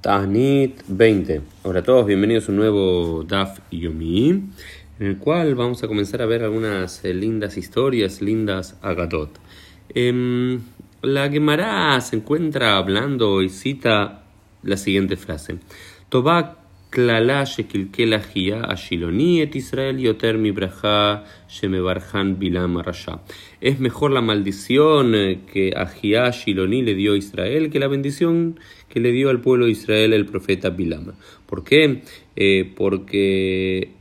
Tanit 20. Hola a todos, bienvenidos a un nuevo Daf Yomi, en el cual vamos a comenzar a ver algunas eh, lindas historias, lindas agatot. Em, la Gemara se encuentra hablando y cita la siguiente frase: Tobak klala shekilkela a ashiloni et Israel yoter mi braja bilam rasha. Es mejor la maldición eh, que Ajia Shiloni le dio a Israel que la bendición que le dio al pueblo de Israel el profeta Bilam. ¿Por qué? Eh, porque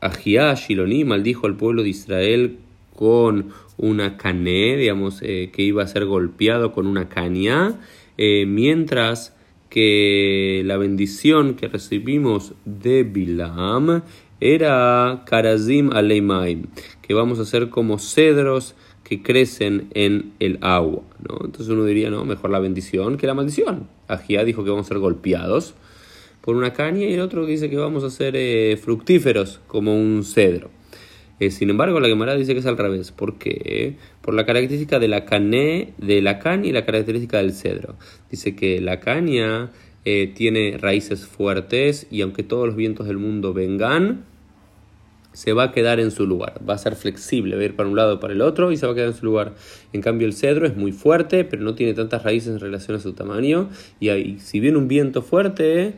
Ahiá Shiloni maldijo al pueblo de Israel con una cané, digamos, eh, que iba a ser golpeado con una caña, mientras que la bendición que recibimos de Bilam era Karazim Aleimaim, que vamos a ser como cedros que crecen en el agua. ¿no? Entonces uno diría, no, mejor la bendición que la maldición. Ajía dijo que vamos a ser golpeados por una caña y el otro dice que vamos a ser eh, fructíferos como un cedro. Eh, sin embargo, la Gemara dice que es al revés. ¿Por qué? Por la característica de la caña, de la caña y la característica del cedro. Dice que la caña eh, tiene raíces fuertes y aunque todos los vientos del mundo vengan, se va a quedar en su lugar, va a ser flexible, va a ir para un lado o para el otro y se va a quedar en su lugar. En cambio el cedro es muy fuerte, pero no tiene tantas raíces en relación a su tamaño y ahí, si viene un viento fuerte,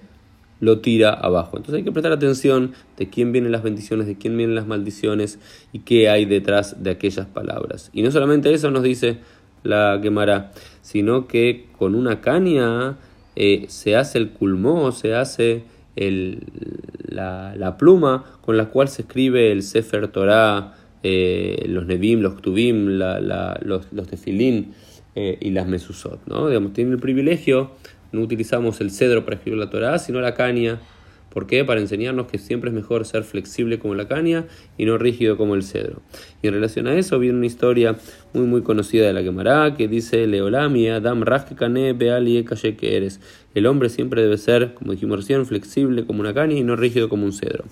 lo tira abajo. Entonces hay que prestar atención de quién vienen las bendiciones, de quién vienen las maldiciones y qué hay detrás de aquellas palabras. Y no solamente eso nos dice la quemará, sino que con una caña eh, se hace el culmó, se hace el, la, pluma con la cual se escribe el Sefer Torah, eh, los Nebim, los Ktubim, los, los Tefilín eh, y las Mesusot. ¿no? Digamos, tienen el privilegio, no utilizamos el cedro para escribir la Torah, sino la caña. ¿Por qué? Para enseñarnos que siempre es mejor ser flexible como la caña y no rígido como el cedro. Y en relación a eso viene una historia muy muy conocida de la Gemara que dice Leolami Adam Kane Beali que eres. El hombre siempre debe ser, como dijimos recién, flexible como una caña y no rígido como un cedro.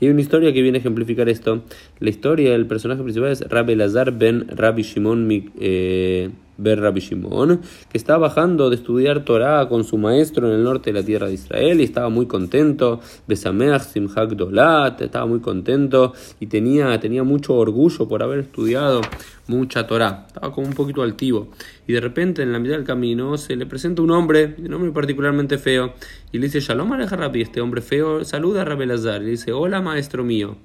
Y hay una historia que viene a ejemplificar esto. La historia del personaje principal es Rabbi Lazar ben Rabbi Shimon eh, Ber Rabbi Shimon, que estaba bajando de estudiar Torah con su maestro en el norte de la tierra de Israel y estaba muy contento, Besameach Simhak Dolat, estaba muy contento y tenía, tenía mucho orgullo por haber estudiado mucha Torah, estaba como un poquito altivo. Y de repente en la mitad del camino se le presenta un hombre, un hombre particularmente feo, y le dice, Shalom Aleja Rabbi, este hombre feo saluda a Rabbi Lazar, y le dice, hola maestro mío,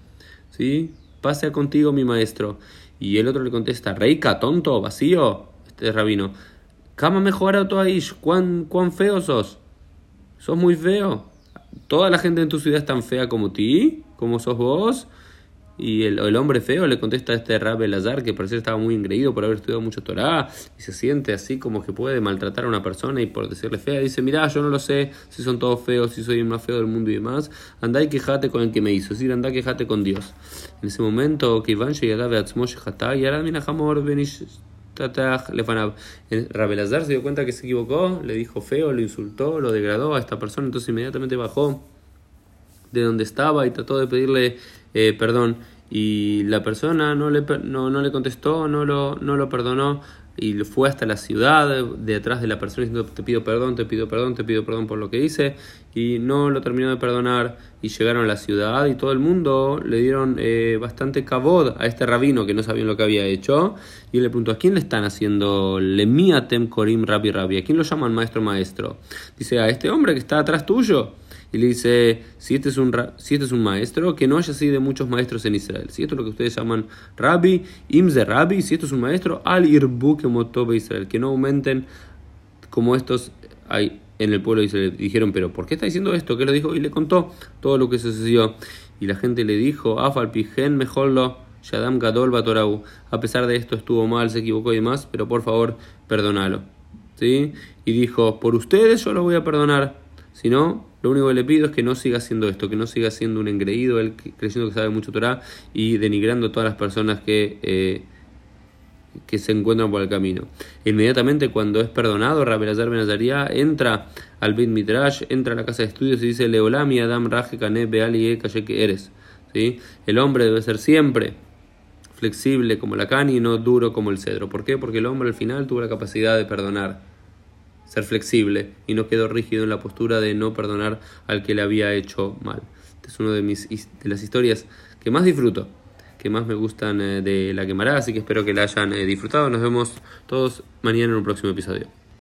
¿sí? Pase contigo mi maestro. Y el otro le contesta, Reika, tonto, vacío, este rabino, Kama mejor Toaish, ¿cuán, cuán feo sos. Sos muy feo. Toda la gente en tu ciudad es tan fea como ti, como sos vos. Y el, el, hombre feo le contesta a este Rabbi Lazar que parece estaba muy engreído por haber estudiado mucho Torah y se siente así como que puede maltratar a una persona y por decirle fea dice, mira, yo no lo sé si son todos feos, si soy el más feo del mundo y demás, andá y quejate con el que me hizo, es decir, andá y quejate con Dios. En ese momento, que Iván y ahora Rabelazar se dio cuenta que se equivocó, le dijo feo, lo insultó, lo degradó a esta persona, entonces inmediatamente bajó de donde estaba y trató de pedirle eh, perdón. Y la persona no le, no, no le contestó, no lo, no lo perdonó y fue hasta la ciudad detrás de la persona diciendo te pido perdón, te pido perdón, te pido perdón por lo que hice y no lo terminó de perdonar y llegaron a la ciudad y todo el mundo le dieron eh, bastante cabod a este rabino que no sabían lo que había hecho y le preguntó ¿a quién le están haciendo lemiatem korim rabi rabi? ¿a quién lo llaman maestro maestro? Dice a este hombre que está atrás tuyo y le dice, si este, es un, si este es un maestro, que no haya así de muchos maestros en Israel. Si esto es lo que ustedes llaman rabbi, imze rabbi, si esto es un maestro, al irbu que motobe Israel, que no aumenten como estos hay en el pueblo de Israel. Dijeron, pero ¿por qué está diciendo esto? ¿Qué lo dijo? Y le contó todo lo que sucedió. Y la gente le dijo, afal pijen mejorlo. Shadam Gadol Batorau. A pesar de esto estuvo mal, se equivocó y demás, pero por favor, perdónalo. ¿Sí? Y dijo, por ustedes yo lo voy a perdonar. Si no, lo único que le pido es que no siga haciendo esto, que no siga siendo un engreído, él creyendo que sabe mucho Torah y denigrando a todas las personas que, eh, que se encuentran por el camino. Inmediatamente cuando es perdonado, Rabelazar Benazaria entra al Beit Midrash, entra a la casa de estudios y dice, Leolami Adam Raje Kane Beali que eres. ¿Sí? El hombre debe ser siempre flexible como la cani y no duro como el cedro. ¿Por qué? Porque el hombre al final tuvo la capacidad de perdonar ser flexible y no quedó rígido en la postura de no perdonar al que le había hecho mal. Esta es una de, de las historias que más disfruto, que más me gustan eh, de la quemará, así que espero que la hayan eh, disfrutado. Nos vemos todos mañana en un próximo episodio.